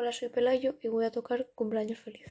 Hola soy Pelayo y voy a tocar Cumpleaños feliz.